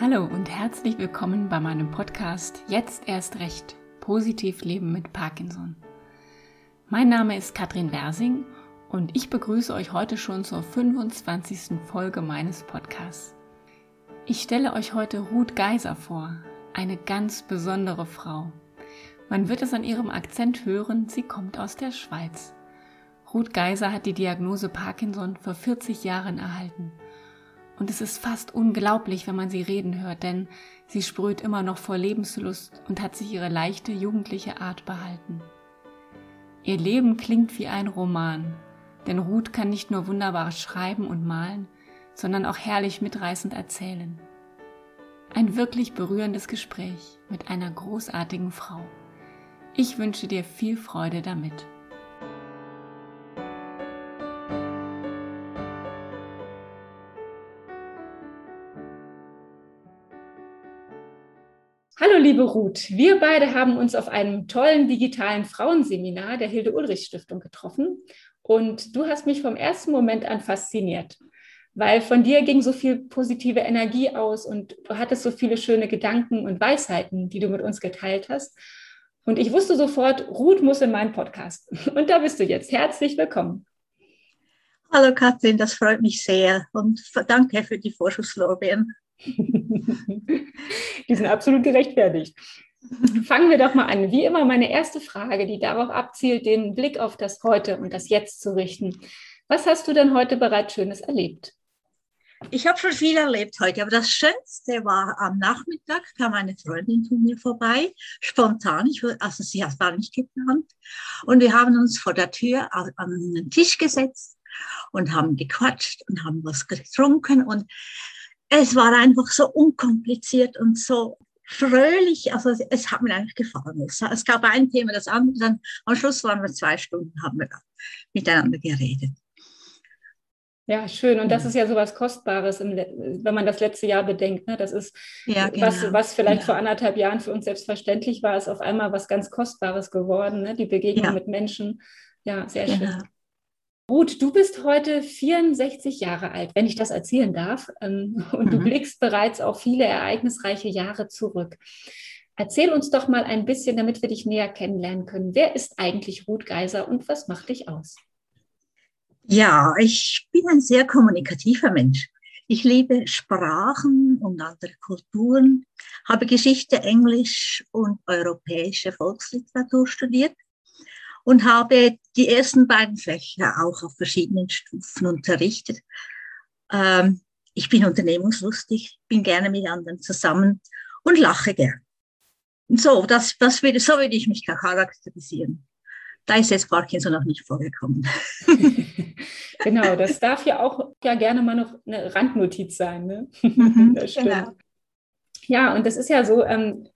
Hallo und herzlich willkommen bei meinem Podcast Jetzt erst recht positiv leben mit Parkinson. Mein Name ist Katrin Wersing und ich begrüße euch heute schon zur 25. Folge meines Podcasts. Ich stelle euch heute Ruth Geiser vor, eine ganz besondere Frau. Man wird es an ihrem Akzent hören, sie kommt aus der Schweiz. Ruth Geiser hat die Diagnose Parkinson vor 40 Jahren erhalten und es ist fast unglaublich, wenn man sie reden hört, denn sie sprüht immer noch vor Lebenslust und hat sich ihre leichte jugendliche Art behalten. Ihr Leben klingt wie ein Roman, denn Ruth kann nicht nur wunderbar schreiben und malen, sondern auch herrlich mitreißend erzählen. Ein wirklich berührendes Gespräch mit einer großartigen Frau. Ich wünsche dir viel Freude damit. Hallo liebe Ruth, wir beide haben uns auf einem tollen digitalen Frauenseminar der Hilde Ulrich Stiftung getroffen und du hast mich vom ersten Moment an fasziniert, weil von dir ging so viel positive Energie aus und du hattest so viele schöne Gedanken und Weisheiten, die du mit uns geteilt hast. Und ich wusste sofort, Ruth muss in meinen Podcast. Und da bist du jetzt. Herzlich willkommen. Hallo Katrin, das freut mich sehr und danke für die Vorschusslorbeeren. die sind absolut gerechtfertigt. Fangen wir doch mal an. Wie immer meine erste Frage, die darauf abzielt, den Blick auf das Heute und das Jetzt zu richten. Was hast du denn heute bereits Schönes erlebt? Ich habe schon viel erlebt heute, aber das Schönste war am Nachmittag kam eine Freundin zu mir vorbei, spontan, ich, also sie hat gar nicht geplant. Und wir haben uns vor der Tür an den Tisch gesetzt und haben gequatscht und haben was getrunken und es war einfach so unkompliziert und so fröhlich. Also es hat mir eigentlich gefallen. Es, gab ein Thema, das andere. Dann am Schluss waren wir zwei Stunden, haben wir miteinander geredet. Ja, schön. Und das ist ja so was Kostbares, wenn man das letzte Jahr bedenkt. Ne? Das ist, ja, genau. was, was vielleicht ja. vor anderthalb Jahren für uns selbstverständlich war, ist auf einmal was ganz Kostbares geworden. Ne? Die Begegnung ja. mit Menschen. Ja, sehr schön. Gut, du bist heute 64 Jahre alt, wenn ich das erzählen darf. Ähm, und mhm. du blickst bereits auf viele ereignisreiche Jahre zurück. Erzähl uns doch mal ein bisschen, damit wir dich näher kennenlernen können. Wer ist eigentlich Ruth Geiser und was macht dich aus? Ja, ich bin ein sehr kommunikativer Mensch. Ich liebe Sprachen und andere Kulturen, habe Geschichte, Englisch und europäische Volksliteratur studiert und habe die ersten beiden Fächer auch auf verschiedenen Stufen unterrichtet. Ähm, ich bin unternehmungslustig, bin gerne mit anderen zusammen und lache gern. Und so, das, das würde, so würde ich mich charakterisieren. Da ist jetzt Parkinson noch nicht vorgekommen. genau, das darf ja auch ja gerne mal noch eine Randnotiz sein. Ne? Mhm, genau. Ja, und das ist ja so, ähm,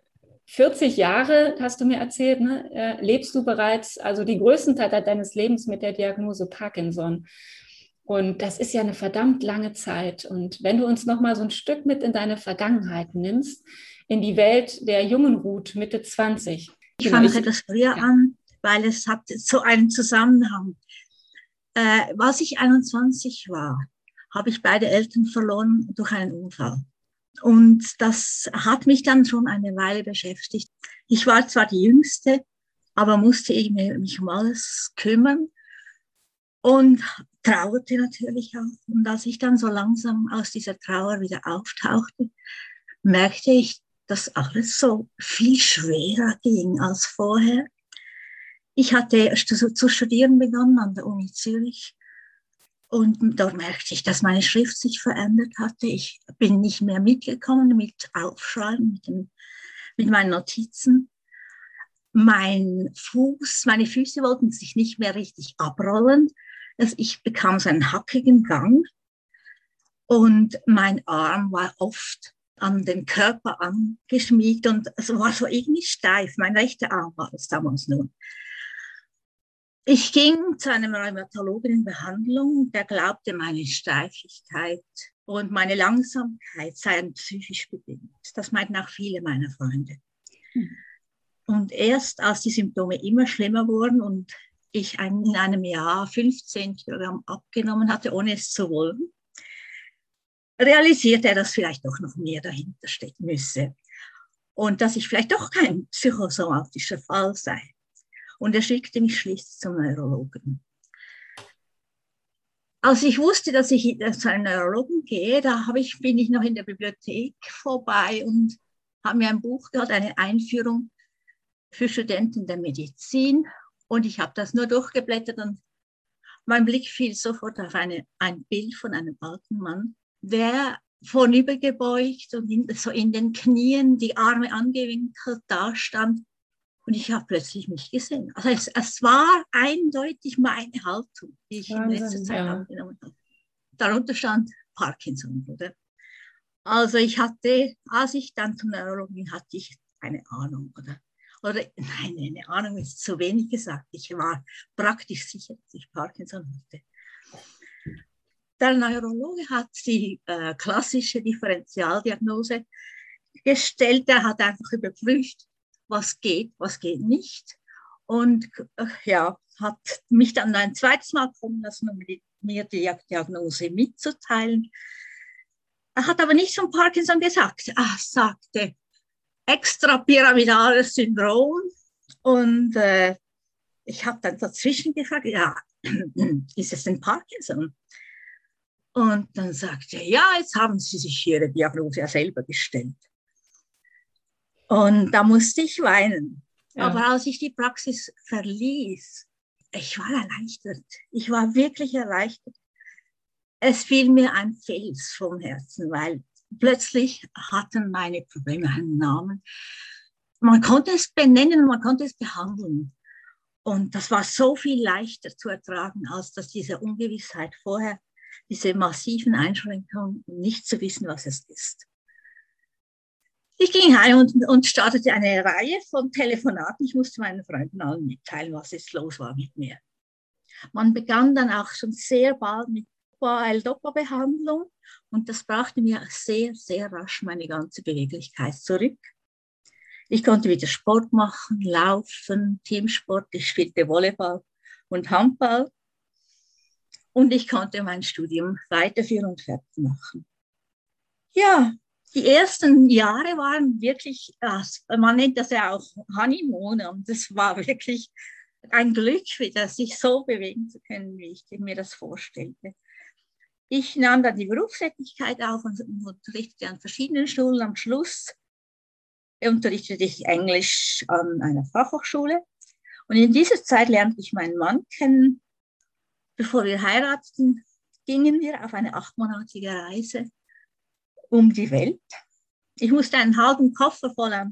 40 Jahre, hast du mir erzählt, ne, äh, lebst du bereits, also die größten Teil deines Lebens mit der Diagnose Parkinson. Und das ist ja eine verdammt lange Zeit. Und wenn du uns noch mal so ein Stück mit in deine Vergangenheit nimmst, in die Welt der jungen Ruth, Mitte 20. Ich fange etwas früher ja. an, weil es hat so einen Zusammenhang. Äh, als ich 21 war, habe ich beide Eltern verloren durch einen Unfall. Und das hat mich dann schon eine Weile beschäftigt. Ich war zwar die Jüngste, aber musste irgendwie mich um alles kümmern und trauerte natürlich auch. Und als ich dann so langsam aus dieser Trauer wieder auftauchte, merkte ich, dass alles so viel schwerer ging als vorher. Ich hatte zu studieren begonnen an der Uni Zürich und dort merkte ich, dass meine Schrift sich verändert hatte. Ich bin nicht mehr mitgekommen mit Aufschreiben, mit, dem, mit meinen Notizen. Mein Fuß, meine Füße wollten sich nicht mehr richtig abrollen. Also ich bekam so einen hackigen Gang und mein Arm war oft an den Körper angeschmiegt und es war so irgendwie steif. Mein rechter Arm war es damals nur. Ich ging zu einem Rheumatologen in Behandlung, der glaubte, meine Steifigkeit und meine Langsamkeit seien psychisch bedingt. Das meinten auch viele meiner Freunde. Hm. Und erst als die Symptome immer schlimmer wurden und ich in einem Jahr 15 Kilogramm abgenommen hatte, ohne es zu wollen, realisiert er, dass vielleicht doch noch mehr dahinter stecken müsse und dass ich vielleicht doch kein psychosomatischer Fall sei. Und er schickte mich schließlich zum Neurologen. Als ich wusste, dass ich zu einem Neurologen gehe, da ich, bin ich noch in der Bibliothek vorbei und habe mir ein Buch gehabt, eine Einführung für Studenten der Medizin. Und ich habe das nur durchgeblättert und mein Blick fiel sofort auf eine, ein Bild von einem alten Mann, der vornübergebeugt und in, so in den Knien, die Arme angewinkelt dastand. Und ich habe plötzlich mich gesehen. Also es, es, war eindeutig meine Haltung, die ich Wahnsinn, in letzter Zeit ja. angenommen habe. Darunter stand Parkinson, oder? Also ich hatte, als ich dann zum Neurologen hatte ich eine Ahnung, oder? Oder nein, eine Ahnung ist zu wenig gesagt. Ich war praktisch sicher, dass ich Parkinson hatte. Der Neurologe hat die äh, klassische Differentialdiagnose gestellt. Er hat einfach überprüft, was geht, was geht nicht. Und äh, ja, hat mich dann ein zweites Mal kommen lassen, um mir die Diagnose mitzuteilen. Er hat aber nichts von Parkinson gesagt. Er sagte extrapyramidales Syndrom. Und äh, ich habe dann dazwischen gefragt, ja, ist es denn Parkinson? Und dann sagte er, ja, jetzt haben Sie sich Ihre Diagnose ja selber gestellt. Und da musste ich weinen. Ja. Aber als ich die Praxis verließ, ich war erleichtert. Ich war wirklich erleichtert. Es fiel mir ein Fels vom Herzen, weil plötzlich hatten meine Probleme einen Namen. Man konnte es benennen, man konnte es behandeln. Und das war so viel leichter zu ertragen, als dass diese Ungewissheit vorher diese massiven Einschränkungen nicht zu wissen, was es ist. Ich ging heim und, und startete eine Reihe von Telefonaten. Ich musste meinen Freunden allen mitteilen, was jetzt los war mit mir. Man begann dann auch schon sehr bald mit L-Dopa-Behandlung und das brachte mir sehr, sehr rasch meine ganze Beweglichkeit zurück. Ich konnte wieder Sport machen, laufen, Teamsport, ich spielte Volleyball und Handball und ich konnte mein Studium weiterführen und fertig machen. Ja, die ersten Jahre waren wirklich, man nennt das ja auch Honeymoon und es war wirklich ein Glück, wieder sich so bewegen zu können, wie ich mir das vorstellte. Ich nahm dann die Berufstätigkeit auf und unterrichtete an verschiedenen Schulen. Am Schluss unterrichtete ich Englisch an einer Fachhochschule. Und in dieser Zeit lernte ich meinen Mann kennen, Bevor wir heirateten, gingen wir auf eine achtmonatige Reise um die Welt. Ich musste einen halben Koffer voller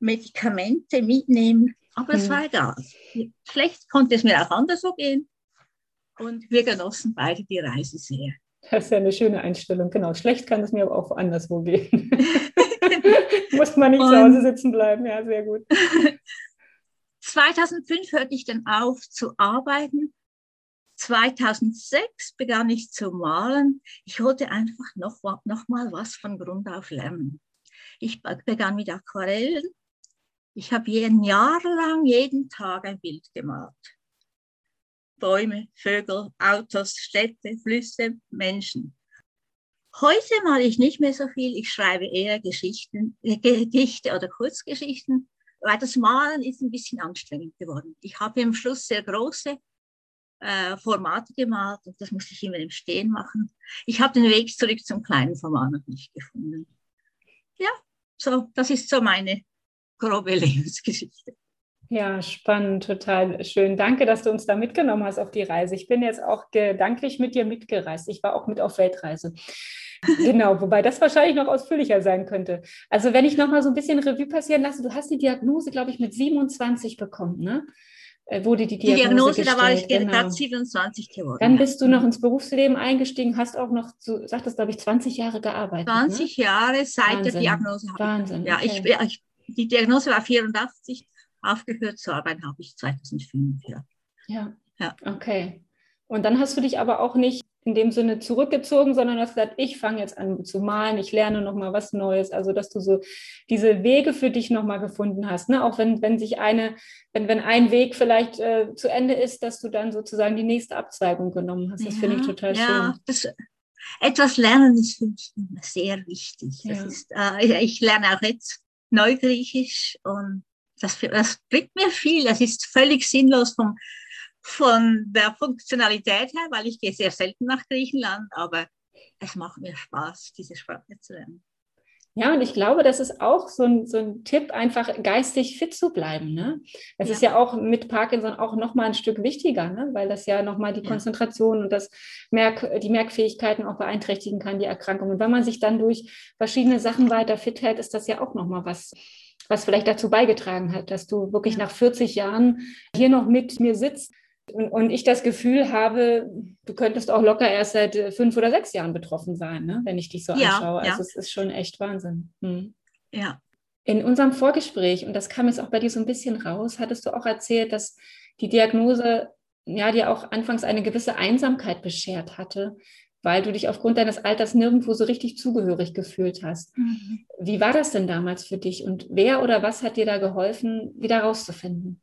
Medikamente mitnehmen, aber es war egal. Schlecht konnte es mir auch anders so gehen. Und wir genossen beide die Reise sehr. Das ist ja eine schöne Einstellung, genau. Schlecht kann es mir aber auch anderswo gehen. Muss man nicht und zu Hause sitzen bleiben, ja, sehr gut. 2005 hörte ich dann auf zu arbeiten 2006 begann ich zu malen. Ich wollte einfach noch, noch mal was von Grund auf lernen. Ich begann mit Aquarellen. Ich habe ein Jahr lang jeden Tag ein Bild gemalt. Bäume, Vögel, Autos, Städte, Flüsse, Menschen. Heute male ich nicht mehr so viel. Ich schreibe eher Geschichten, äh, Gedichte oder Kurzgeschichten, weil das Malen ist ein bisschen anstrengend geworden. Ich habe im Schluss sehr große äh, Formate gemalt und das musste ich immer im Stehen machen. Ich habe den Weg zurück zum kleinen Format noch nicht gefunden. Ja, so, das ist so meine grobe Lebensgeschichte. Ja, spannend, total schön. Danke, dass du uns da mitgenommen hast auf die Reise. Ich bin jetzt auch gedanklich mit dir mitgereist. Ich war auch mit auf Weltreise. genau, wobei das wahrscheinlich noch ausführlicher sein könnte. Also wenn ich noch mal so ein bisschen Revue passieren lasse, du hast die Diagnose, glaube ich, mit 27 bekommen, ne? Äh, wurde die Diagnose, die Diagnose gestellt. da war ich genau. 27 geworden. Dann bist du noch ins Berufsleben eingestiegen, hast auch noch, du sagtest, glaube ich, 20 Jahre gearbeitet. 20 ne? Jahre seit Wahnsinn. der Diagnose. Wahnsinn. Ja, okay. ich, ich, die Diagnose war 84, aufgehört zu arbeiten habe ich 2005. Ja. ja. Ja. Okay. Und dann hast du dich aber auch nicht in dem Sinne zurückgezogen, sondern hast gesagt, ich fange jetzt an zu malen, ich lerne nochmal was Neues. Also, dass du so diese Wege für dich nochmal gefunden hast. Ne? Auch wenn, wenn sich eine, wenn, wenn ein Weg vielleicht äh, zu Ende ist, dass du dann sozusagen die nächste Abzweigung genommen hast. Das ja, finde ich total ja, schön. Das, Etwas lernen ist für mich immer sehr wichtig. Ja. Ist, äh, ich lerne auch jetzt Neugriechisch und das, das bringt mir viel. Das ist völlig sinnlos vom, von der Funktionalität her, weil ich gehe sehr selten nach Griechenland, aber es macht mir Spaß, diese Sprache zu lernen. Ja, und ich glaube, das ist auch so ein, so ein Tipp, einfach geistig fit zu bleiben. Ne? Das ja. ist ja auch mit Parkinson auch nochmal ein Stück wichtiger, ne? weil das ja nochmal die ja. Konzentration und das Merk, die Merkfähigkeiten auch beeinträchtigen kann, die Erkrankung. Und wenn man sich dann durch verschiedene Sachen weiter fit hält, ist das ja auch nochmal was, was vielleicht dazu beigetragen hat, dass du wirklich nach 40 Jahren hier noch mit mir sitzt und, und ich das Gefühl habe, du könntest auch locker erst seit äh, fünf oder sechs Jahren betroffen sein, ne? wenn ich dich so ja, anschaue. Also ja. es ist schon echt Wahnsinn. Hm. Ja. In unserem Vorgespräch, und das kam jetzt auch bei dir so ein bisschen raus, hattest du auch erzählt, dass die Diagnose ja dir auch anfangs eine gewisse Einsamkeit beschert hatte, weil du dich aufgrund deines Alters nirgendwo so richtig zugehörig gefühlt hast. Mhm. Wie war das denn damals für dich und wer oder was hat dir da geholfen, wieder rauszufinden?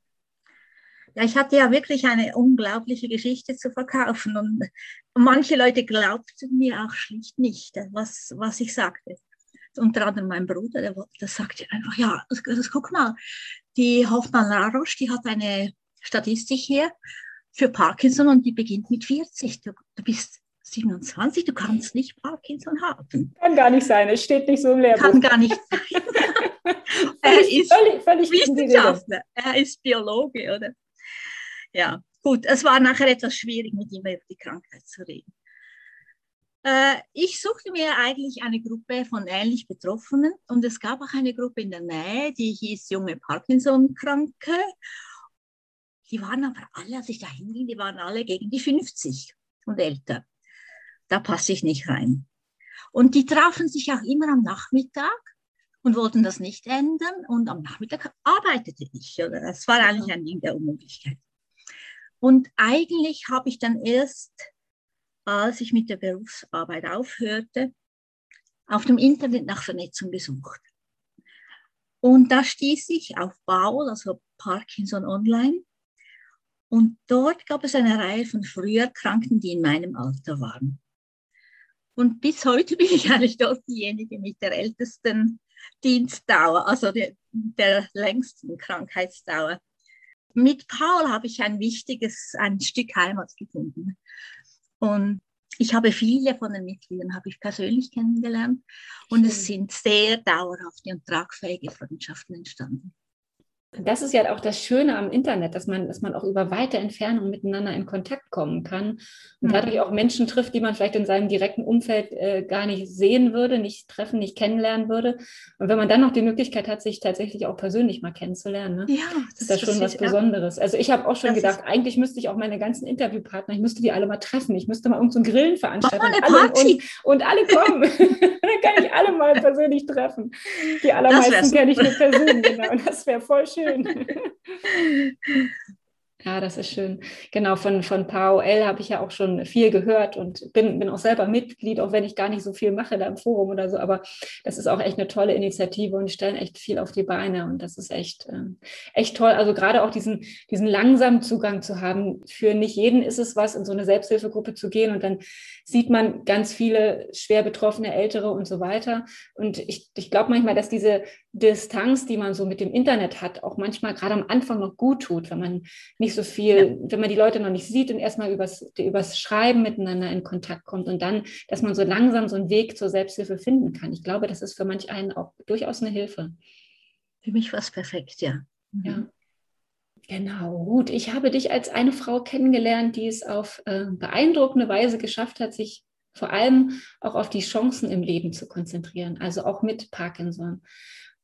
Ja, ich hatte ja wirklich eine unglaubliche Geschichte zu verkaufen und manche Leute glaubten mir auch schlicht nicht, was, was ich sagte. Unter anderem mein Bruder, der, der sagte einfach, ja, das, das, guck mal, die Hoffmann Laroche, die hat eine Statistik hier für Parkinson und die beginnt mit 40. Du, du bist 27, du kannst nicht Parkinson haben. Kann gar nicht sein, es steht nicht so im Lehrbuch. Kann gar nicht sein. er ist völlig, völlig Wissenschaftler, er ist Biologe, oder? Ja, gut, es war nachher etwas schwierig, mit ihm über die Krankheit zu reden. Äh, ich suchte mir eigentlich eine Gruppe von ähnlich Betroffenen und es gab auch eine Gruppe in der Nähe, die hieß Junge Parkinson-Kranke. Die waren aber alle, als ich da hinging, die waren alle gegen die 50 und älter. Da passe ich nicht rein. Und die trafen sich auch immer am Nachmittag und wollten das nicht ändern. Und am Nachmittag arbeitete ich. Das war eigentlich ein Ding der Unmöglichkeit. Und eigentlich habe ich dann erst, als ich mit der Berufsarbeit aufhörte, auf dem Internet nach Vernetzung gesucht. Und da stieß ich auf Baul, also Parkinson Online. Und dort gab es eine Reihe von früher Kranken, die in meinem Alter waren. Und bis heute bin ich eigentlich dort diejenige mit der ältesten Dienstdauer, also der, der längsten Krankheitsdauer mit Paul habe ich ein wichtiges, ein Stück Heimat gefunden. Und ich habe viele von den Mitgliedern habe ich persönlich kennengelernt und es sind sehr dauerhafte und tragfähige Freundschaften entstanden. Das ist ja auch das Schöne am Internet, dass man, dass man auch über weite Entfernungen miteinander in Kontakt kommen kann und dadurch auch Menschen trifft, die man vielleicht in seinem direkten Umfeld äh, gar nicht sehen würde, nicht treffen, nicht kennenlernen würde. Und wenn man dann noch die Möglichkeit hat, sich tatsächlich auch persönlich mal kennenzulernen, ne, ja, das ist das schon was Besonderes. Also ich habe auch schon das gedacht, eigentlich müsste ich auch meine ganzen Interviewpartner, ich müsste die alle mal treffen. Ich müsste mal irgendeinen so Grillen veranstalten und alle, und, und, alle kommen. dann kann ich alle mal persönlich treffen. Die allermeisten kenne ich nur persönlich, genau. Und das wäre voll schön schön. Ja, das ist schön. Genau, von, von PAOL habe ich ja auch schon viel gehört und bin, bin auch selber Mitglied, auch wenn ich gar nicht so viel mache da im Forum oder so. Aber das ist auch echt eine tolle Initiative und stellen echt viel auf die Beine und das ist echt, äh, echt toll. Also gerade auch diesen, diesen langsamen Zugang zu haben. Für nicht jeden ist es was, in so eine Selbsthilfegruppe zu gehen und dann sieht man ganz viele schwer betroffene Ältere und so weiter. Und ich, ich glaube manchmal, dass diese Distanz, die man so mit dem Internet hat, auch manchmal gerade am Anfang noch gut tut, wenn man nicht so viel, ja. wenn man die Leute noch nicht sieht und erstmal übers, übers Schreiben miteinander in Kontakt kommt und dann, dass man so langsam so einen Weg zur Selbsthilfe finden kann. Ich glaube, das ist für manch einen auch durchaus eine Hilfe. Für mich war es perfekt, ja. Mhm. Ja. Genau, gut. Ich habe dich als eine Frau kennengelernt, die es auf äh, beeindruckende Weise geschafft hat, sich vor allem auch auf die Chancen im Leben zu konzentrieren, also auch mit Parkinson.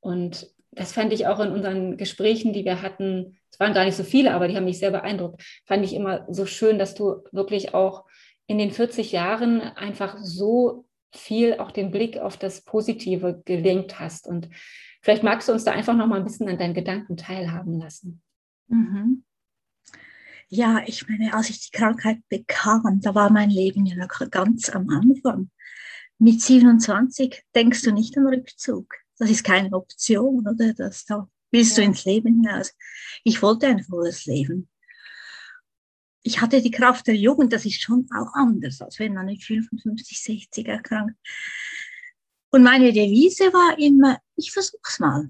Und das fand ich auch in unseren Gesprächen, die wir hatten, es waren gar nicht so viele, aber die haben mich sehr beeindruckt, fand ich immer so schön, dass du wirklich auch in den 40 Jahren einfach so viel auch den Blick auf das Positive gelenkt hast. Und vielleicht magst du uns da einfach noch mal ein bisschen an deinen Gedanken teilhaben lassen. Mhm. Ja, ich meine, als ich die Krankheit bekam, da war mein Leben ja noch ganz am Anfang. Mit 27 denkst du nicht an Rückzug. Das ist keine Option, oder? Das, da willst ja. du ins Leben hinaus. Ich wollte ein volles Leben. ich hatte die Kraft der Jugend, das ist schon auch anders, als wenn man mit 55, 60 erkrankt. Und meine Devise war immer, ich versuch's mal.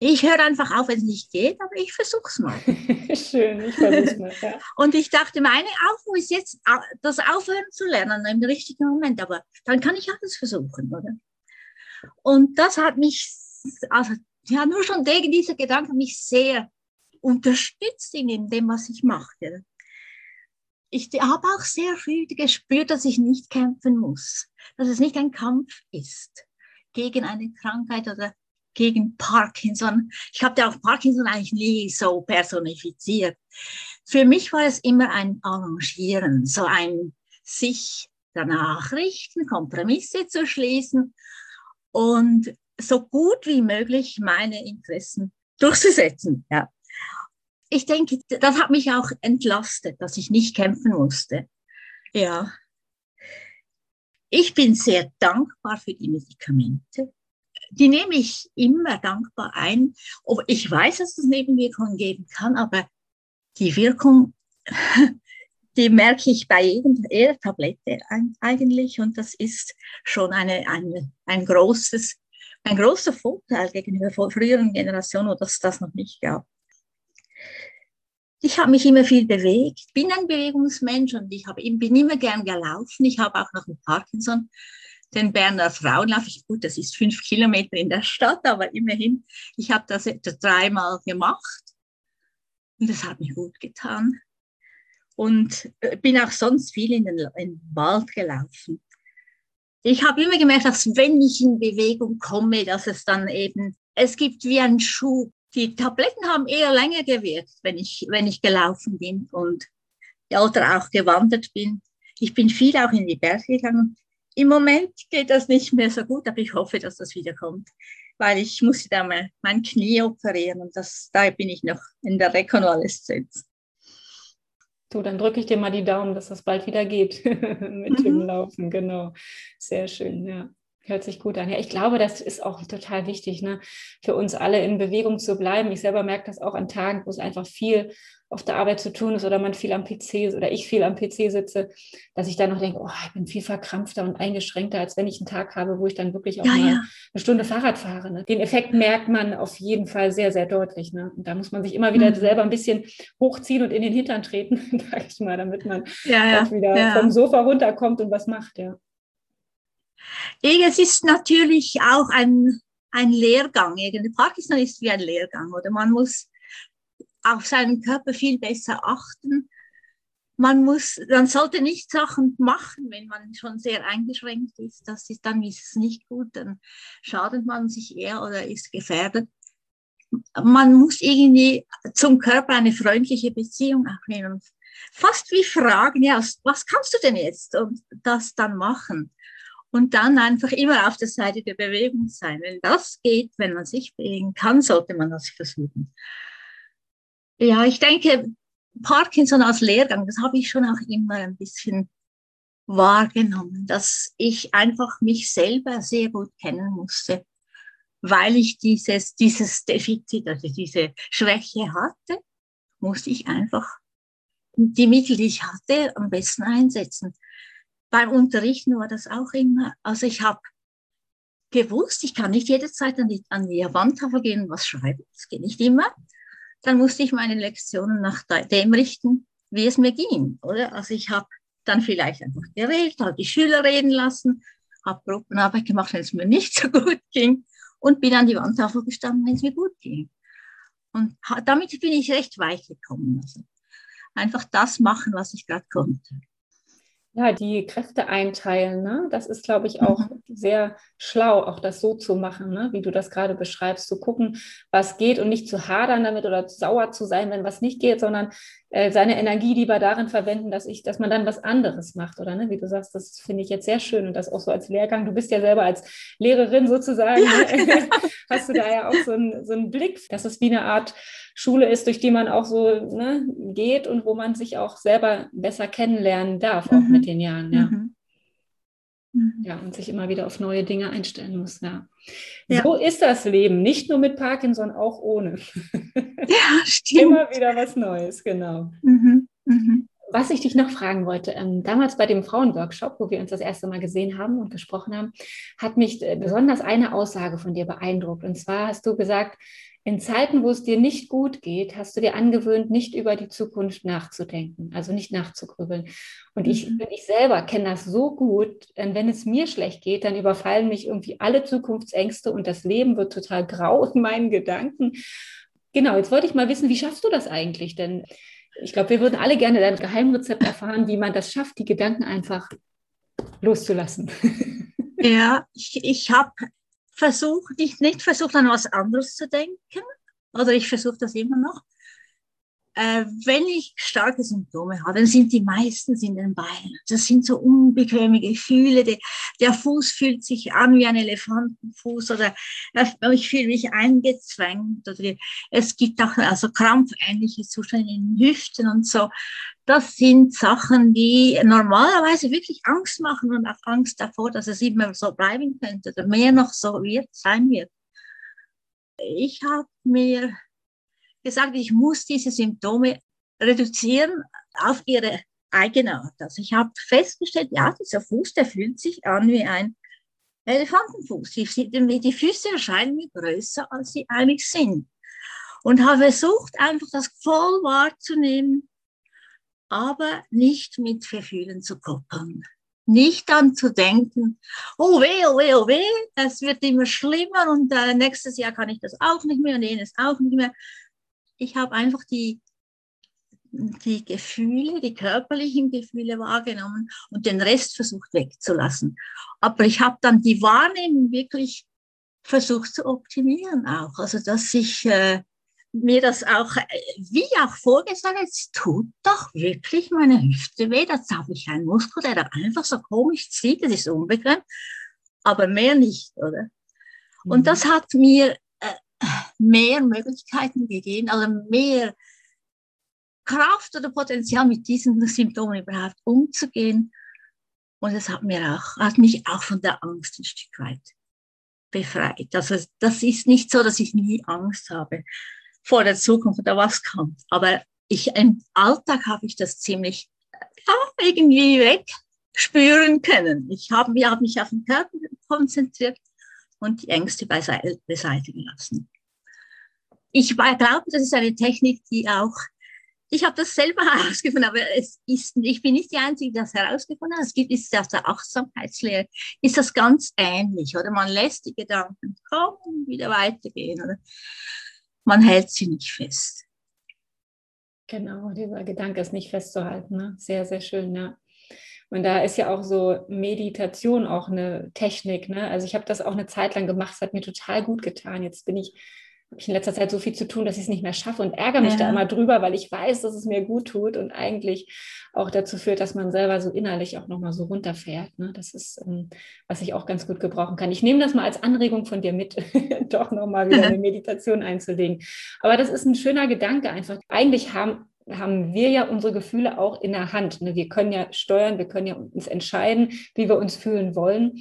Ich höre einfach auf, wenn es nicht geht, aber ich versuch's mal. Schön, ich versuch's mal. Ja. Und ich dachte, meine Aufgabe ist jetzt, das Aufhören zu lernen im richtigen Moment, aber dann kann ich alles versuchen, oder? Und das hat mich, also, ja, nur schon wegen dieser Gedanken mich sehr unterstützt in dem, was ich mache. Ich habe auch sehr früh gespürt, dass ich nicht kämpfen muss, dass es nicht ein Kampf ist gegen eine Krankheit oder gegen Parkinson. Ich habe ja auch Parkinson eigentlich nie so personifiziert. Für mich war es immer ein Arrangieren, so ein sich danach richten, Kompromisse zu schließen und so gut wie möglich meine Interessen durchzusetzen. Ja. Ich denke, das hat mich auch entlastet, dass ich nicht kämpfen musste. Ja. Ich bin sehr dankbar für die Medikamente die nehme ich immer dankbar ein. Ich weiß, dass es Nebenwirkungen geben kann, aber die Wirkung, die merke ich bei jeder Tablette eigentlich und das ist schon eine, eine, ein großes, ein großer Vorteil gegenüber früheren Generationen, wo das das noch nicht gab. Ich habe mich immer viel bewegt, bin ein Bewegungsmensch und ich habe, bin immer gern gelaufen. Ich habe auch noch einen Parkinson den Berner Frauenlauf. Ich, gut, das ist fünf Kilometer in der Stadt, aber immerhin, ich habe das dreimal gemacht und das hat mir gut getan. Und äh, bin auch sonst viel in den, in den Wald gelaufen. Ich habe immer gemerkt, dass wenn ich in Bewegung komme, dass es dann eben, es gibt wie einen Schub. Die Tabletten haben eher länger gewirkt, wenn ich, wenn ich gelaufen bin und oder auch gewandert bin. Ich bin viel auch in die Berge gegangen. Im Moment geht das nicht mehr so gut, aber ich hoffe, dass das wieder kommt, weil ich muss da mal mein Knie operieren und das, da bin ich noch in der Rekonvaleszenz. Du, dann drücke ich dir mal die Daumen, dass das bald wieder geht mit mhm. dem Laufen, genau. Sehr schön, ja. Hört sich gut an. Ja, ich glaube, das ist auch total wichtig, ne? für uns alle in Bewegung zu bleiben. Ich selber merke das auch an Tagen, wo es einfach viel auf der Arbeit zu tun ist oder man viel am PC ist oder ich viel am PC sitze, dass ich dann noch denke, oh, ich bin viel verkrampfter und eingeschränkter, als wenn ich einen Tag habe, wo ich dann wirklich auch ja, mal ja. eine Stunde Fahrrad fahre. Ne? Den Effekt merkt man auf jeden Fall sehr, sehr deutlich. Ne? Und da muss man sich immer wieder mhm. selber ein bisschen hochziehen und in den Hintern treten, sag ich mal, damit man ja, auch wieder vom Sofa runterkommt und was macht, ja. Es ist natürlich auch ein, ein Lehrgang. Parkinson ist wie ein Lehrgang, oder man muss auf seinen Körper viel besser achten. Man muss, man sollte nicht Sachen machen, wenn man schon sehr eingeschränkt ist. Das ist, dann ist es nicht gut, dann schadet man sich eher oder ist gefährdet. Man muss irgendwie zum Körper eine freundliche Beziehung aufnehmen. Fast wie fragen, ja, was kannst du denn jetzt? Und das dann machen. Und dann einfach immer auf der Seite der Bewegung sein. Wenn das geht, wenn man sich bewegen kann, sollte man das versuchen. Ja, ich denke, Parkinson als Lehrgang, das habe ich schon auch immer ein bisschen wahrgenommen, dass ich einfach mich selber sehr gut kennen musste, weil ich dieses, dieses Defizit, also diese Schwäche hatte, musste ich einfach die Mittel, die ich hatte, am besten einsetzen. Beim Unterrichten war das auch immer, also ich habe gewusst, ich kann nicht jederzeit an die, an die Wandtafel gehen und was schreiben, das geht nicht immer dann musste ich meine Lektionen nach dem richten, wie es mir ging, oder? Also ich habe dann vielleicht einfach geredet, habe die Schüler reden lassen, habe Gruppenarbeit gemacht, wenn es mir nicht so gut ging und bin an die Wandtafel gestanden, wenn es mir gut ging. Und damit bin ich recht weit gekommen. Also einfach das machen, was ich gerade konnte ja, die Kräfte einteilen. Ne? Das ist, glaube ich, auch mhm. sehr schlau, auch das so zu machen, ne? wie du das gerade beschreibst, zu gucken, was geht und nicht zu hadern damit oder sauer zu sein, wenn was nicht geht, sondern äh, seine Energie lieber darin verwenden, dass ich, dass man dann was anderes macht, oder ne? Wie du sagst, das finde ich jetzt sehr schön und das auch so als Lehrgang. Du bist ja selber als Lehrerin sozusagen, ja. ne? hast du da ja auch so einen, so einen Blick, dass es wie eine Art Schule ist, durch die man auch so ne, geht und wo man sich auch selber besser kennenlernen darf, auch mhm. mit den Jahren, ja. Mhm. mhm. Ja, und sich immer wieder auf neue Dinge einstellen muss. Ja. ja. So ist das Leben, nicht nur mit Parkinson, auch ohne. Ja, stimmt. immer wieder was Neues, genau. Mhm. Mhm. Was ich dich noch fragen wollte, ähm, damals bei dem Frauenworkshop, wo wir uns das erste Mal gesehen haben und gesprochen haben, hat mich äh, besonders eine Aussage von dir beeindruckt. Und zwar hast du gesagt, in Zeiten, wo es dir nicht gut geht, hast du dir angewöhnt, nicht über die Zukunft nachzudenken, also nicht nachzugrübeln. Und ich, mhm. ich selber kenne das so gut, wenn es mir schlecht geht, dann überfallen mich irgendwie alle Zukunftsängste und das Leben wird total grau in meinen Gedanken. Genau, jetzt wollte ich mal wissen, wie schaffst du das eigentlich? Denn ich glaube, wir würden alle gerne dein Geheimrezept erfahren, wie man das schafft, die Gedanken einfach loszulassen. Ja, ich, ich habe versucht, ich nicht versucht, an was anderes zu denken, oder ich versuche das immer noch. Äh, wenn ich starke Symptome habe, dann sind die meistens in den Beinen. Das sind so unbequeme Gefühle. Der, der Fuß fühlt sich an wie ein Elefantenfuß oder ich fühle mich eingezwängt. Oder es gibt auch also krampfähnliche Zustände in den Hüften und so. Das sind Sachen, die normalerweise wirklich Angst machen und auch Angst davor, dass es immer so bleiben könnte oder mehr noch so wird, sein wird. Ich habe mir gesagt, ich muss diese Symptome reduzieren auf ihre eigene Art. Also ich habe festgestellt, ja, dieser Fuß, der fühlt sich an wie ein Elefantenfuß. Die, Füße erscheinen mir größer, als sie eigentlich sind. Und habe versucht, einfach das voll wahrzunehmen, aber nicht mit Verfühlen zu koppeln. Nicht dann zu denken, oh weh, oh weh, oh weh, es wird immer schlimmer und äh, nächstes Jahr kann ich das auch nicht mehr und jenes auch nicht mehr, ich habe einfach die, die Gefühle, die körperlichen Gefühle wahrgenommen und den Rest versucht wegzulassen. Aber ich habe dann die Wahrnehmung wirklich versucht zu optimieren auch. Also dass ich äh, mir das auch, äh, wie auch vorgesagt, es tut doch wirklich meine Hüfte weh. Da habe ich einen Muskel, der da einfach so komisch zieht. Das ist unbequem, aber mehr nicht, oder? Und mhm. das hat mir mehr Möglichkeiten gegeben, also mehr Kraft oder Potenzial mit diesen Symptomen überhaupt umzugehen. Und es hat hat mich auch von der Angst ein Stück weit befreit. Also das ist nicht so, dass ich nie Angst habe vor der Zukunft oder was kommt. Aber ich, im Alltag habe ich das ziemlich ja, irgendwie wegspüren können. Ich habe hab mich auf den Körper konzentriert und die Ängste beseitigen lassen ich glaube, das ist eine Technik, die auch, ich habe das selber herausgefunden, aber es ist, ich bin nicht die Einzige, die das herausgefunden hat. Es gibt, ist aus der Achtsamkeitslehre, ist das ganz ähnlich, oder? Man lässt die Gedanken kommen, wieder weitergehen, oder? Man hält sie nicht fest. Genau, dieser Gedanke ist nicht festzuhalten. Ne? Sehr, sehr schön, ja. Und da ist ja auch so Meditation auch eine Technik. Ne? Also ich habe das auch eine Zeit lang gemacht, es hat mir total gut getan. Jetzt bin ich habe ich in letzter Zeit so viel zu tun, dass ich es nicht mehr schaffe und ärgere mich ja. da immer drüber, weil ich weiß, dass es mir gut tut und eigentlich auch dazu führt, dass man selber so innerlich auch nochmal so runterfährt. Ne? Das ist, ähm, was ich auch ganz gut gebrauchen kann. Ich nehme das mal als Anregung von dir mit, doch nochmal wieder eine Meditation einzulegen. Aber das ist ein schöner Gedanke einfach. Eigentlich haben haben wir ja unsere Gefühle auch in der Hand. Ne? Wir können ja steuern, wir können ja uns entscheiden, wie wir uns fühlen wollen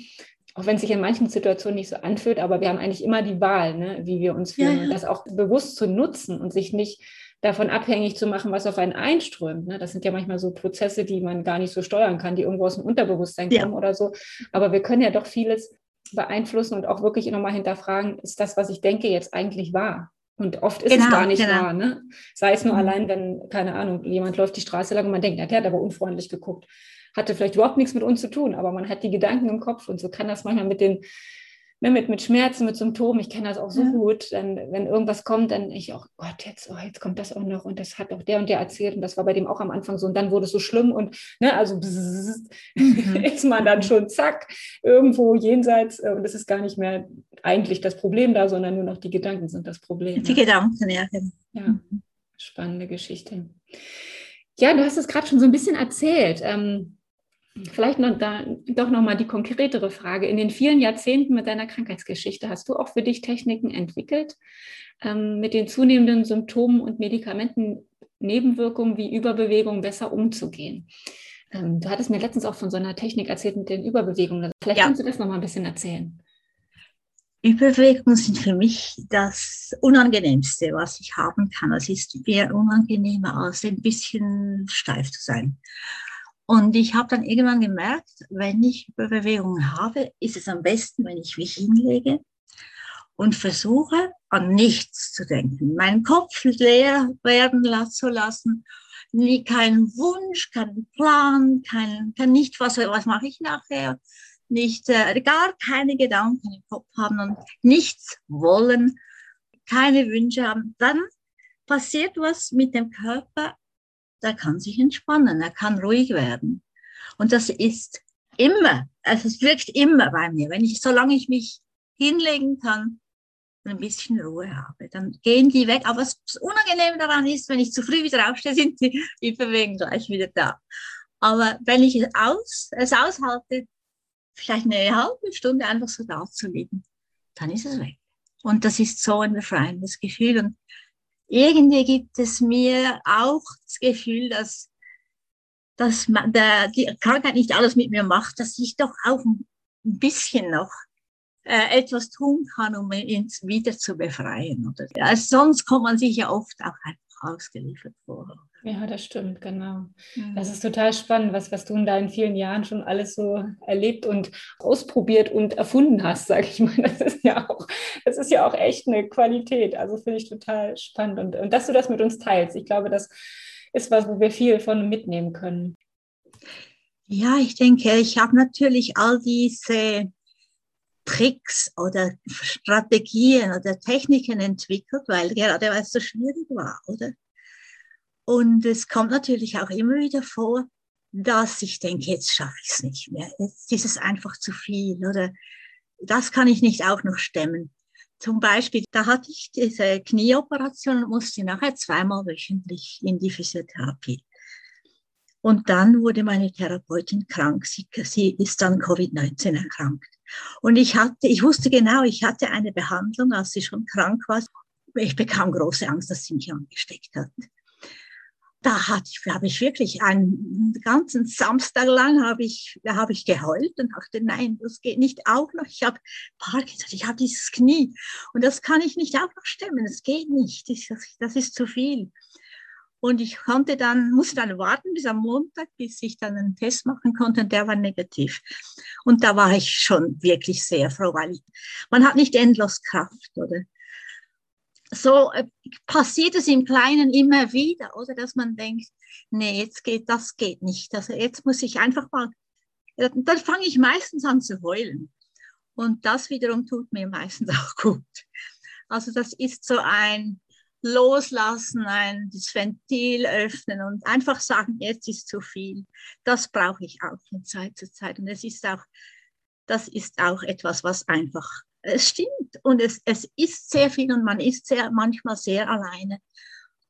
auch wenn es sich in manchen Situationen nicht so anfühlt, aber wir haben eigentlich immer die Wahl, ne, wie wir uns fühlen. Ja, ja. Das auch bewusst zu nutzen und sich nicht davon abhängig zu machen, was auf einen einströmt. Ne? Das sind ja manchmal so Prozesse, die man gar nicht so steuern kann, die irgendwo aus dem Unterbewusstsein kommen ja. oder so. Aber wir können ja doch vieles beeinflussen und auch wirklich nochmal hinterfragen, ist das, was ich denke, jetzt eigentlich wahr? Und oft ist genau, es gar nicht genau. wahr. Ne? Sei es nur mhm. allein, wenn, keine Ahnung, jemand läuft die Straße lang und man denkt, ja, der hat aber unfreundlich geguckt hatte vielleicht überhaupt nichts mit uns zu tun, aber man hat die Gedanken im Kopf und so kann das manchmal mit den mit, mit Schmerzen, mit Symptomen, ich kenne das auch so ja. gut, dann, wenn irgendwas kommt, dann ich auch, Gott, jetzt, oh, jetzt kommt das auch noch und das hat auch der und der erzählt und das war bei dem auch am Anfang so und dann wurde es so schlimm und ne, also bzzz, mhm. ist man dann schon zack, irgendwo jenseits äh, und es ist gar nicht mehr eigentlich das Problem da, sondern nur noch die Gedanken sind das Problem. Die ne? Gedanken, ja. Ja, spannende Geschichte. Ja, du hast es gerade schon so ein bisschen erzählt. Ähm, Vielleicht noch da, doch nochmal die konkretere Frage. In den vielen Jahrzehnten mit deiner Krankheitsgeschichte hast du auch für dich Techniken entwickelt, ähm, mit den zunehmenden Symptomen und Medikamenten, Nebenwirkungen wie Überbewegung besser umzugehen. Ähm, du hattest mir letztens auch von so einer Technik erzählt mit den Überbewegungen. Vielleicht ja. kannst du das nochmal ein bisschen erzählen. Überbewegungen sind für mich das Unangenehmste, was ich haben kann. Es ist eher unangenehmer, als ein bisschen steif zu sein. Und ich habe dann irgendwann gemerkt, wenn ich Überbewegungen habe, ist es am besten, wenn ich mich hinlege und versuche, an nichts zu denken, meinen Kopf leer werden zu lassen, nie keinen Wunsch, keinen Plan, kein, kein nicht, was, was mache ich nachher, nicht, äh, gar keine Gedanken im Kopf haben und nichts wollen, keine Wünsche haben, dann passiert was mit dem Körper, der kann sich entspannen, er kann ruhig werden. Und das ist immer, also es wirkt immer bei mir, wenn ich, solange ich mich hinlegen kann, ein bisschen Ruhe habe, dann gehen die weg. Aber was unangenehm daran ist, wenn ich zu früh wieder aufstehe, sind die überwiegend gleich wieder da. Aber wenn ich es, aus, es aushalte, vielleicht eine halbe Stunde einfach so da zu liegen, dann ist es weg. Und das ist so ein befreiendes Gefühl. Und irgendwie gibt es mir auch das Gefühl, dass, dass der, die Krankheit nicht alles mit mir macht, dass ich doch auch ein bisschen noch äh, etwas tun kann, um ihn wieder zu befreien. Oder? Also sonst kommt man sich ja oft auch einfach ausgeliefert vor. Ja, das stimmt, genau. Mhm. Das ist total spannend, was, was du in deinen vielen Jahren schon alles so erlebt und ausprobiert und erfunden hast, sage ich mal. Das ist ja auch, das ist ja auch echt eine Qualität. Also finde ich total spannend. Und, und dass du das mit uns teilst. Ich glaube, das ist was, wo wir viel von mitnehmen können. Ja, ich denke, ich habe natürlich all diese Tricks oder Strategien oder Techniken entwickelt, weil gerade weil es so schwierig war, oder? Und es kommt natürlich auch immer wieder vor, dass ich denke, jetzt schaffe ich es nicht mehr. Jetzt ist es einfach zu viel oder das kann ich nicht auch noch stemmen. Zum Beispiel, da hatte ich diese Knieoperation und musste nachher zweimal wöchentlich in die Physiotherapie. Und dann wurde meine Therapeutin krank. Sie, sie ist dann Covid-19 erkrankt. Und ich hatte, ich wusste genau, ich hatte eine Behandlung, als sie schon krank war. Ich bekam große Angst, dass sie mich angesteckt hat. Da hatte ich, habe ich wirklich einen ganzen Samstag lang habe ich, da habe ich geheult und dachte, nein, das geht nicht auch noch. Ich habe Parkinson, ich habe dieses Knie und das kann ich nicht auch noch stemmen. Das geht nicht. Das, das ist zu viel. Und ich konnte dann, musste dann warten bis am Montag, bis ich dann einen Test machen konnte und der war negativ. Und da war ich schon wirklich sehr froh, weil ich, man hat nicht endlos Kraft, oder? So äh, passiert es im Kleinen immer wieder, oder? Dass man denkt, nee, jetzt geht, das geht nicht. Also jetzt muss ich einfach mal, dann fange ich meistens an zu heulen. Und das wiederum tut mir meistens auch gut. Also das ist so ein, loslassen, ein, das Ventil öffnen und einfach sagen, jetzt ist zu viel. Das brauche ich auch von Zeit zu Zeit. Und es ist auch, das ist auch etwas, was einfach, es stimmt. Und es, es ist sehr viel und man ist sehr, manchmal sehr alleine.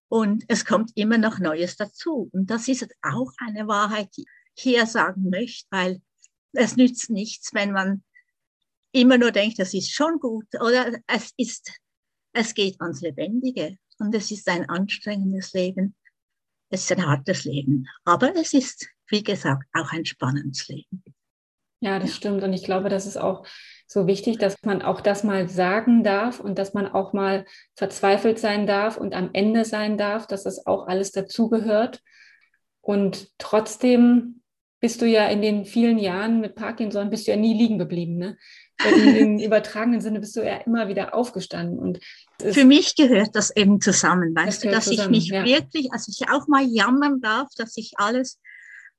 Und es kommt immer noch Neues dazu. Und das ist auch eine Wahrheit, die ich hier sagen möchte, weil es nützt nichts, wenn man immer nur denkt, das ist schon gut oder es ist es geht ans Lebendige und es ist ein anstrengendes Leben. Es ist ein hartes Leben. Aber es ist, wie gesagt, auch ein spannendes Leben. Ja, das stimmt. Und ich glaube, das ist auch so wichtig, dass man auch das mal sagen darf und dass man auch mal verzweifelt sein darf und am Ende sein darf, dass das auch alles dazugehört. Und trotzdem bist du ja in den vielen Jahren mit Parkinson, bist du ja nie liegen geblieben. Ne? in dem übertragenen Sinne bist du ja immer wieder aufgestanden. Und Für mich gehört das eben zusammen, weißt du, dass zusammen, ich mich ja. wirklich, also ich auch mal jammern darf, dass ich alles,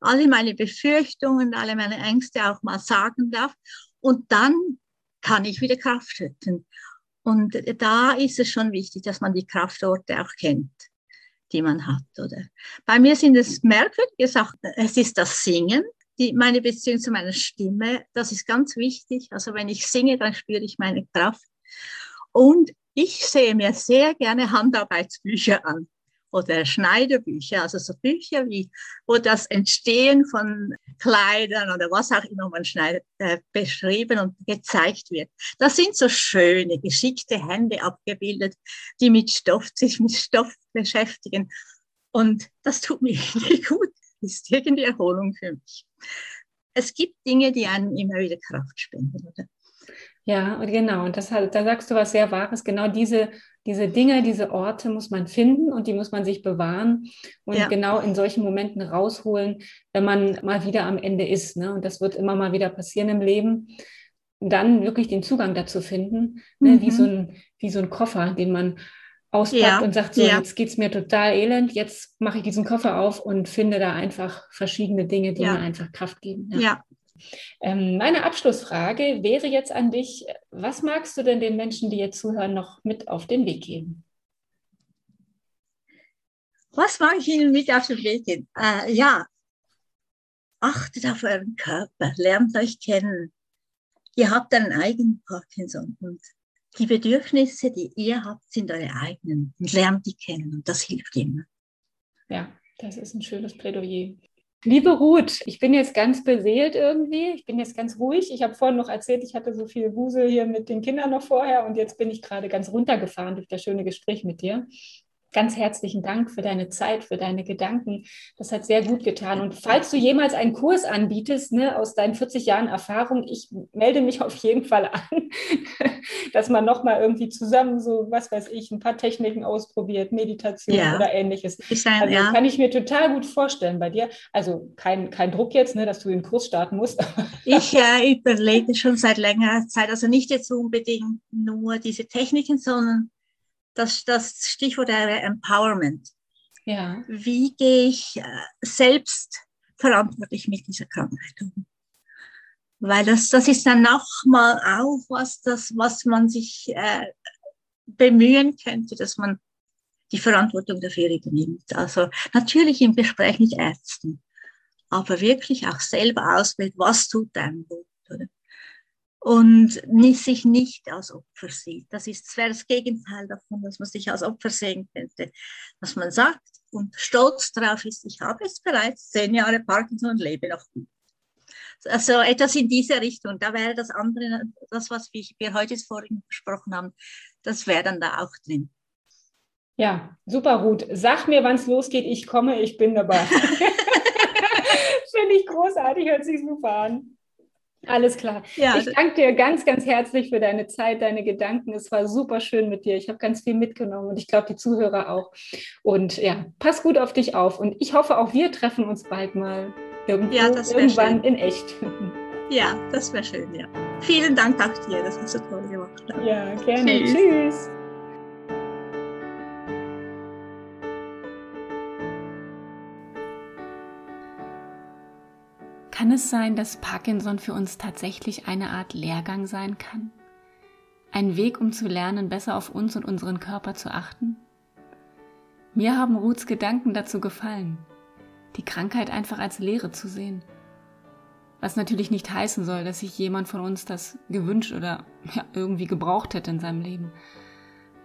alle meine Befürchtungen, alle meine Ängste auch mal sagen darf. Und dann kann ich wieder Kraft schütten. Und da ist es schon wichtig, dass man die Kraftorte auch kennt, die man hat, oder? Bei mir sind es merkwürdige Sachen. Es ist das Singen, die, meine Beziehung zu meiner Stimme, das ist ganz wichtig. Also wenn ich singe, dann spüre ich meine Kraft. Und ich sehe mir sehr gerne Handarbeitsbücher an oder Schneiderbücher, also so Bücher wie, wo das Entstehen von Kleidern oder was auch immer man schneidet, äh, beschrieben und gezeigt wird. Das sind so schöne, geschickte Hände abgebildet, die mit Stoff, sich mit Stoff beschäftigen. Und das tut mir gut ist irgendwie Erholung für mich. Es gibt Dinge, die einem immer wieder Kraft spenden, oder? Ja, genau. Und das, da sagst du was sehr Wahres. Genau diese, diese Dinge, diese Orte muss man finden und die muss man sich bewahren und ja. genau in solchen Momenten rausholen, wenn man mal wieder am Ende ist. Ne? Und das wird immer mal wieder passieren im Leben. Dann wirklich den Zugang dazu finden, ne? mhm. wie, so ein, wie so ein Koffer, den man auspackt ja. und sagt, so, ja. jetzt geht es mir total elend, jetzt mache ich diesen Koffer auf und finde da einfach verschiedene Dinge, die mir einfach Kraft geben. ja. Ähm, meine Abschlussfrage wäre jetzt an dich, was magst du denn den Menschen, die jetzt zuhören, noch mit auf den Weg geben? Was mag ich Ihnen mit auf den Weg geben? Äh, ja, achtet auf euren Körper, lernt euch kennen. Ihr habt einen eigenen Parkinson und die Bedürfnisse, die ihr habt, sind eure eigenen und lernt die kennen und das hilft immer. Ja, das ist ein schönes Plädoyer. Liebe Ruth, ich bin jetzt ganz beseelt irgendwie. Ich bin jetzt ganz ruhig. Ich habe vorhin noch erzählt, ich hatte so viel Wusel hier mit den Kindern noch vorher und jetzt bin ich gerade ganz runtergefahren durch das schöne Gespräch mit dir ganz herzlichen Dank für deine Zeit, für deine Gedanken. Das hat sehr gut getan. Und falls du jemals einen Kurs anbietest, ne, aus deinen 40 Jahren Erfahrung, ich melde mich auf jeden Fall an, dass man nochmal irgendwie zusammen so, was weiß ich, ein paar Techniken ausprobiert, Meditation ja. oder ähnliches. Ein, also ja. kann ich mir total gut vorstellen bei dir. Also kein, kein Druck jetzt, ne, dass du den Kurs starten musst. ich äh, überlege schon seit längerer Zeit, also nicht jetzt unbedingt nur diese Techniken, sondern das, das Stichwort wäre Empowerment. Ja. Wie gehe ich äh, selbst verantwortlich mit dieser Krankheit um? Weil das, das ist dann nochmal auch was, das, was man sich äh, bemühen könnte, dass man die Verantwortung dafür übernimmt. Also natürlich im Gespräch mit Ärzten, aber wirklich auch selber auswählt, was tut einem gut. Oder? Und nicht, sich nicht als Opfer sieht. Das ist wäre das Gegenteil davon, dass man sich als Opfer sehen könnte. Dass man sagt und stolz darauf ist, ich habe es bereits zehn Jahre Parkinson und lebe noch gut. Also etwas in diese Richtung. Da wäre das andere, das, was wir heute vorhin besprochen haben, das wäre dann da auch drin. Ja, super gut. Sag mir, wann es losgeht. Ich komme, ich bin dabei. Finde ich großartig, hört sich super an. Alles klar. Ja, ich danke dir ganz, ganz herzlich für deine Zeit, deine Gedanken. Es war super schön mit dir. Ich habe ganz viel mitgenommen und ich glaube, die Zuhörer auch. Und ja, pass gut auf dich auf. Und ich hoffe, auch wir treffen uns bald mal irgendwo, ja, irgendwann schön. in echt. Ja, das wäre schön, ja. Vielen Dank auch dir, das hast du toll gemacht. Ja, gerne. Tschüss. Tschüss. Kann es sein, dass Parkinson für uns tatsächlich eine Art Lehrgang sein kann? Ein Weg, um zu lernen, besser auf uns und unseren Körper zu achten? Mir haben Ruths Gedanken dazu gefallen, die Krankheit einfach als Lehre zu sehen. Was natürlich nicht heißen soll, dass sich jemand von uns das gewünscht oder ja, irgendwie gebraucht hätte in seinem Leben.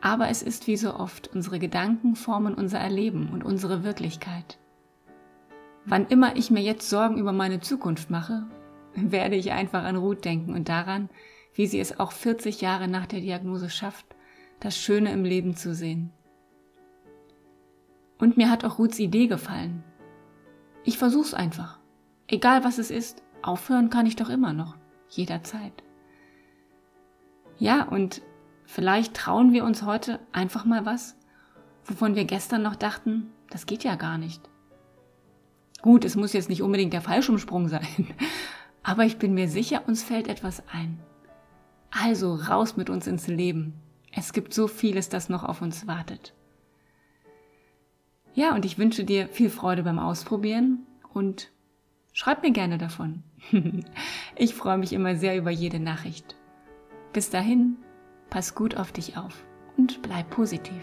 Aber es ist wie so oft, unsere Gedanken formen unser Erleben und unsere Wirklichkeit. Wann immer ich mir jetzt Sorgen über meine Zukunft mache, werde ich einfach an Ruth denken und daran, wie sie es auch 40 Jahre nach der Diagnose schafft, das Schöne im Leben zu sehen. Und mir hat auch Ruths Idee gefallen. Ich versuch's einfach. Egal was es ist, aufhören kann ich doch immer noch, jederzeit. Ja, und vielleicht trauen wir uns heute einfach mal was, wovon wir gestern noch dachten, das geht ja gar nicht. Gut, es muss jetzt nicht unbedingt der Fallschirmsprung sein, aber ich bin mir sicher, uns fällt etwas ein. Also raus mit uns ins Leben. Es gibt so vieles, das noch auf uns wartet. Ja, und ich wünsche dir viel Freude beim Ausprobieren und schreib mir gerne davon. ich freue mich immer sehr über jede Nachricht. Bis dahin, pass gut auf dich auf und bleib positiv.